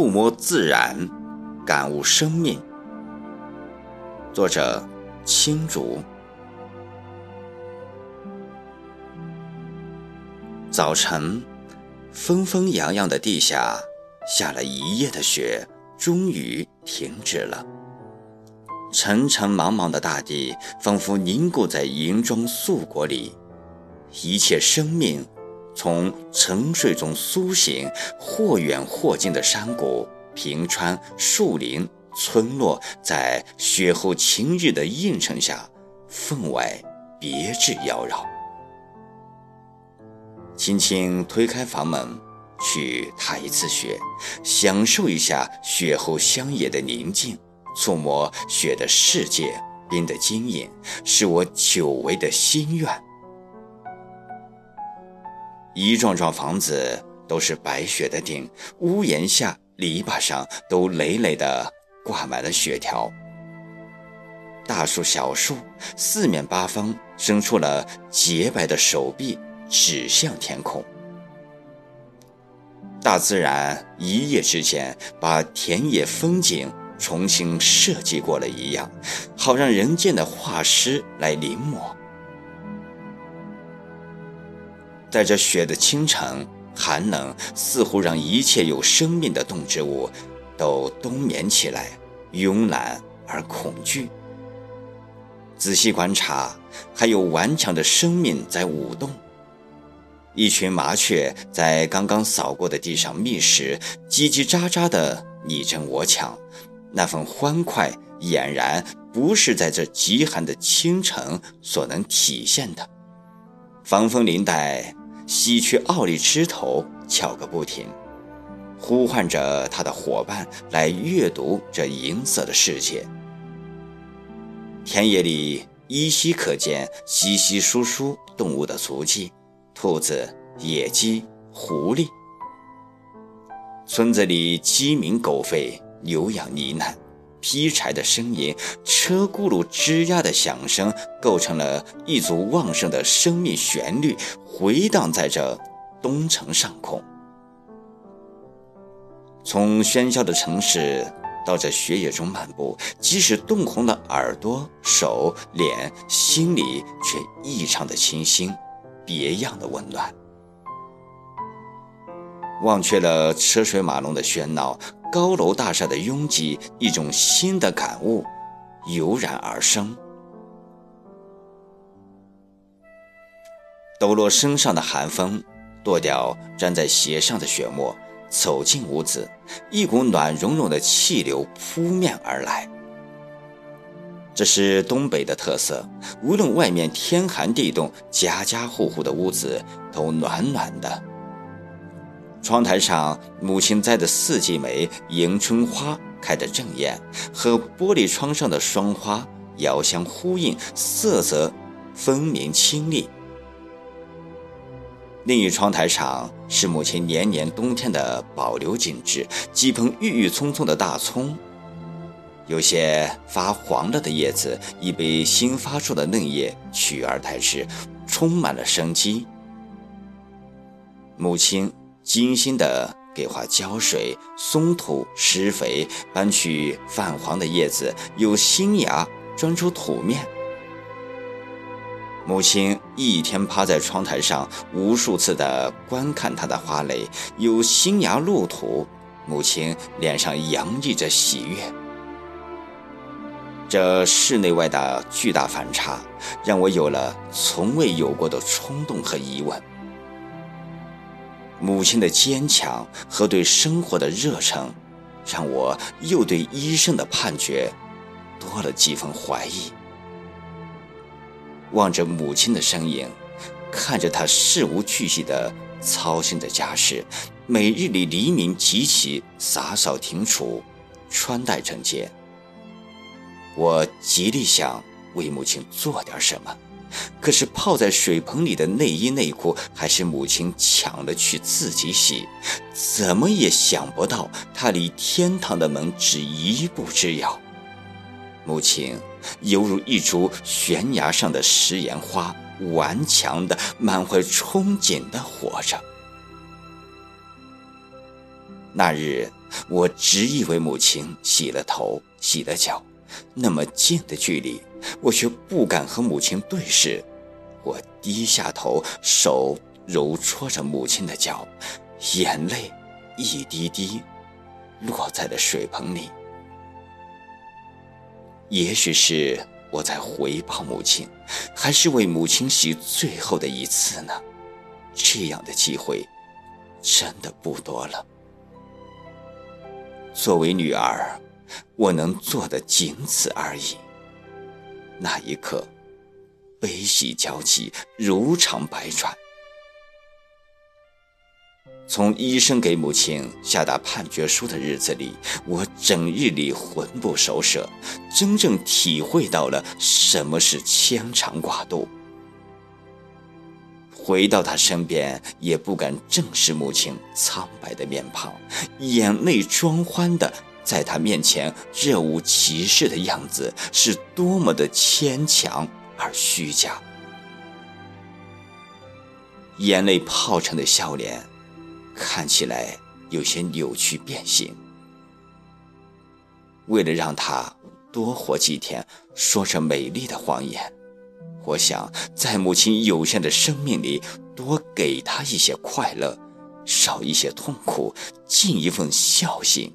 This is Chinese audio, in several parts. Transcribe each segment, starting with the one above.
触摸自然，感悟生命。作者：青竹。早晨，风风扬扬的地下下了一夜的雪，终于停止了。沉沉茫茫的大地仿佛凝固在银装素裹里，一切生命从沉睡中苏醒，或远或近的山谷、平川、树林、村落，在雪后晴日的映衬下，分外别致妖娆。轻轻推开房门，去踏一次雪，享受一下雪后乡野的宁静，触摸雪的世界，冰的晶莹，是我久违的心愿。一幢幢房子都是白雪的顶，屋檐下、篱笆上都累累地挂满了雪条。大树、小树，四面八方伸出了洁白的手臂。指向天空，大自然一夜之间把田野风景重新设计过了一样，好让人间的画师来临摹。在这雪的清晨，寒冷似乎让一切有生命的动植物都冬眠起来，慵懒而恐惧。仔细观察，还有顽强的生命在舞动。一群麻雀在刚刚扫过的地上觅食，叽叽喳喳的你争我抢，那份欢快俨然不是在这极寒的清晨所能体现的。防风林带喜鹊傲立枝头，翘个不停，呼唤着他的伙伴来阅读这银色的世界。田野里依稀可见稀稀疏疏动物的足迹。兔子、野鸡、狐狸，村子里鸡鸣狗吠，牛羊呢喃，劈柴的声音，车轱辘吱呀的响声，构成了一组旺盛的生命旋律，回荡在这东城上空。从喧嚣的城市到这雪野中漫步，即使冻红了耳朵、手、脸，心里却异常的清新。别样的温暖，忘却了车水马龙的喧闹，高楼大厦的拥挤，一种新的感悟油然而生。抖落身上的寒风，剁掉粘在鞋上的雪沫，走进屋子，一股暖融融的气流扑面而来。这是东北的特色，无论外面天寒地冻，家家户户的屋子都暖暖的。窗台上，母亲栽的四季梅、迎春花开得正艳，和玻璃窗上的霜花遥相呼应，色泽分明清丽。另一窗台上是母亲年年冬天的保留景致，几盆郁郁葱葱的大葱。有些发黄了的叶子已被新发出的嫩叶取而代之，充满了生机。母亲精心地给花浇水、松土、施肥，搬去泛黄的叶子，有新芽钻出土面。母亲一天趴在窗台上，无数次地观看它的花蕾，有新芽露土，母亲脸上洋溢着喜悦。这室内外的巨大反差，让我有了从未有过的冲动和疑问。母亲的坚强和对生活的热忱，让我又对医生的判决多了几分怀疑。望着母亲的身影，看着她事无巨细的操心的家事，每日里黎明即起，洒扫庭除，穿戴整洁。我极力想为母亲做点什么，可是泡在水盆里的内衣内裤还是母亲抢了去自己洗，怎么也想不到她离天堂的门只一步之遥。母亲犹如一株悬崖上的食盐花，顽强的、满怀憧憬的活着。那日我只以为母亲洗了头、洗了脚，那么近的距离，我却不敢和母亲对视。我低下头，手揉搓着母亲的脚，眼泪一滴滴落在了水盆里。也许是我在回报母亲，还是为母亲洗最后的一次呢？这样的机会真的不多了。作为女儿，我能做的仅此而已。那一刻，悲喜交集，如常百转。从医生给母亲下达判决书的日子里，我整日里魂不守舍，真正体会到了什么是牵肠挂肚。回到他身边，也不敢正视母亲苍白的面庞，眼泪装欢的在他面前若无其事的样子，是多么的牵强而虚假。眼泪泡成的笑脸，看起来有些扭曲变形。为了让他多活几天，说着美丽的谎言。我想在母亲有限的生命里，多给她一些快乐，少一些痛苦，尽一份孝心，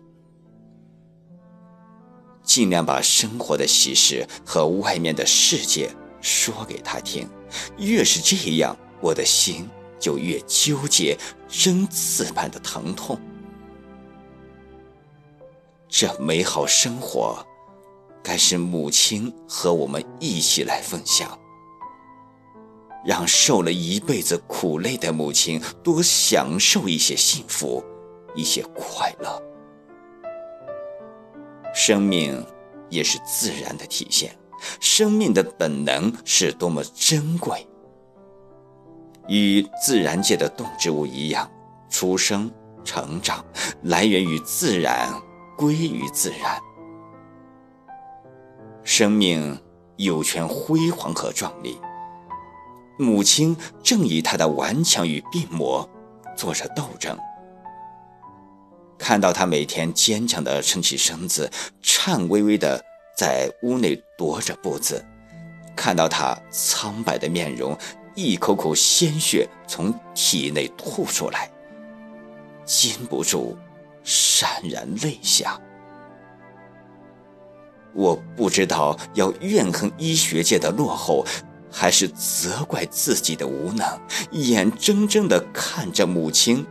尽量把生活的喜事和外面的世界说给他听。越是这样，我的心就越纠结，针刺般的疼痛。这美好生活，该是母亲和我们一起来分享。让受了一辈子苦累的母亲多享受一些幸福，一些快乐。生命也是自然的体现，生命的本能是多么珍贵。与自然界的动植物一样，出生、成长来源于自然，归于自然。生命有权辉煌和壮丽。母亲正以她的顽强与病魔做着斗争。看到他每天坚强地撑起身子，颤巍巍地在屋内踱着步子；看到他苍白的面容，一口口鲜血从体内吐出来，禁不住潸然泪下。我不知道要怨恨医学界的落后。还是责怪自己的无能，眼睁睁地看着母亲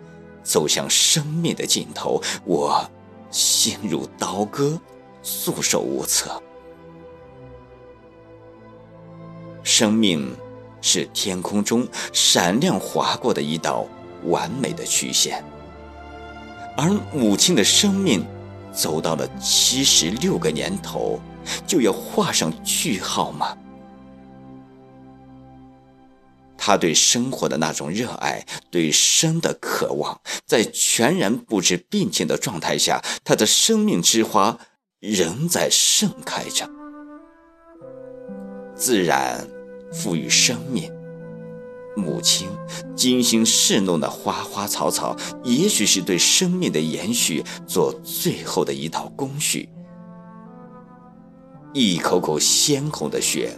走向生命的尽头，我心如刀割，束手无策。生命是天空中闪亮划过的一道完美的曲线，而母亲的生命走到了七十六个年头，就要画上句号吗？他对生活的那种热爱，对生的渴望，在全然不知病情的状态下，他的生命之花仍在盛开着。自然赋予生命，母亲精心侍弄的花花草草，也许是对生命的延续做最后的一道工序。一口口鲜红的血。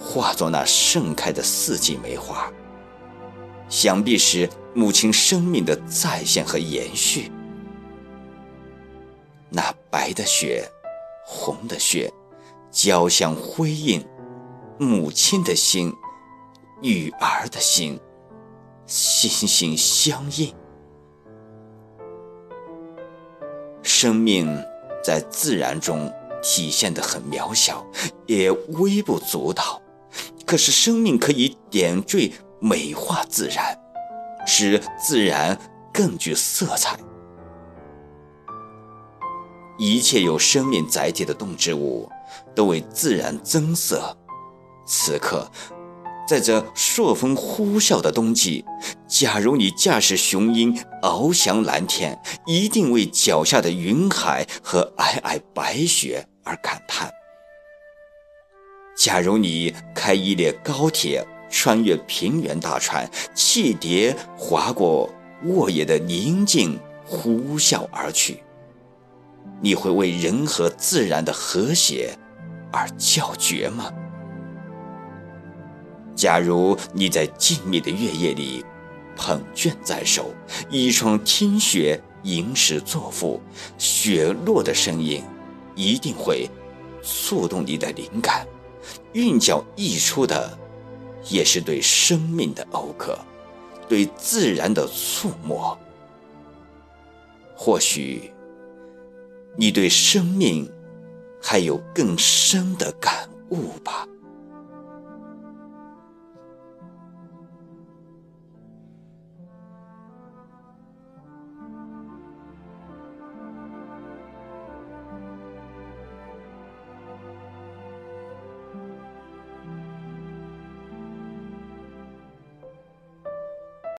化作那盛开的四季梅花，想必是母亲生命的再现和延续。那白的雪，红的血，交相辉映，母亲的心，女儿的心，心心相印。生命在自然中体现得很渺小，也微不足道。可是，生命可以点缀、美化自然，使自然更具色彩。一切有生命载体的动植物，都为自然增色。此刻，在这朔风呼啸的冬季，假如你驾驶雄鹰翱翔蓝天，一定为脚下的云海和皑皑白雪而感叹。假如你开一列高铁，穿越平原大川，汽笛划过沃野的宁静，呼啸而去，你会为人和自然的和谐而叫绝吗？假如你在静谧的月夜里，捧卷在手，一双听雪吟诗作赋，雪落的声音一定会触动你的灵感，韵脚溢出的也是对生命的讴歌，对自然的触摸。或许，你对生命还有更深的感悟吧。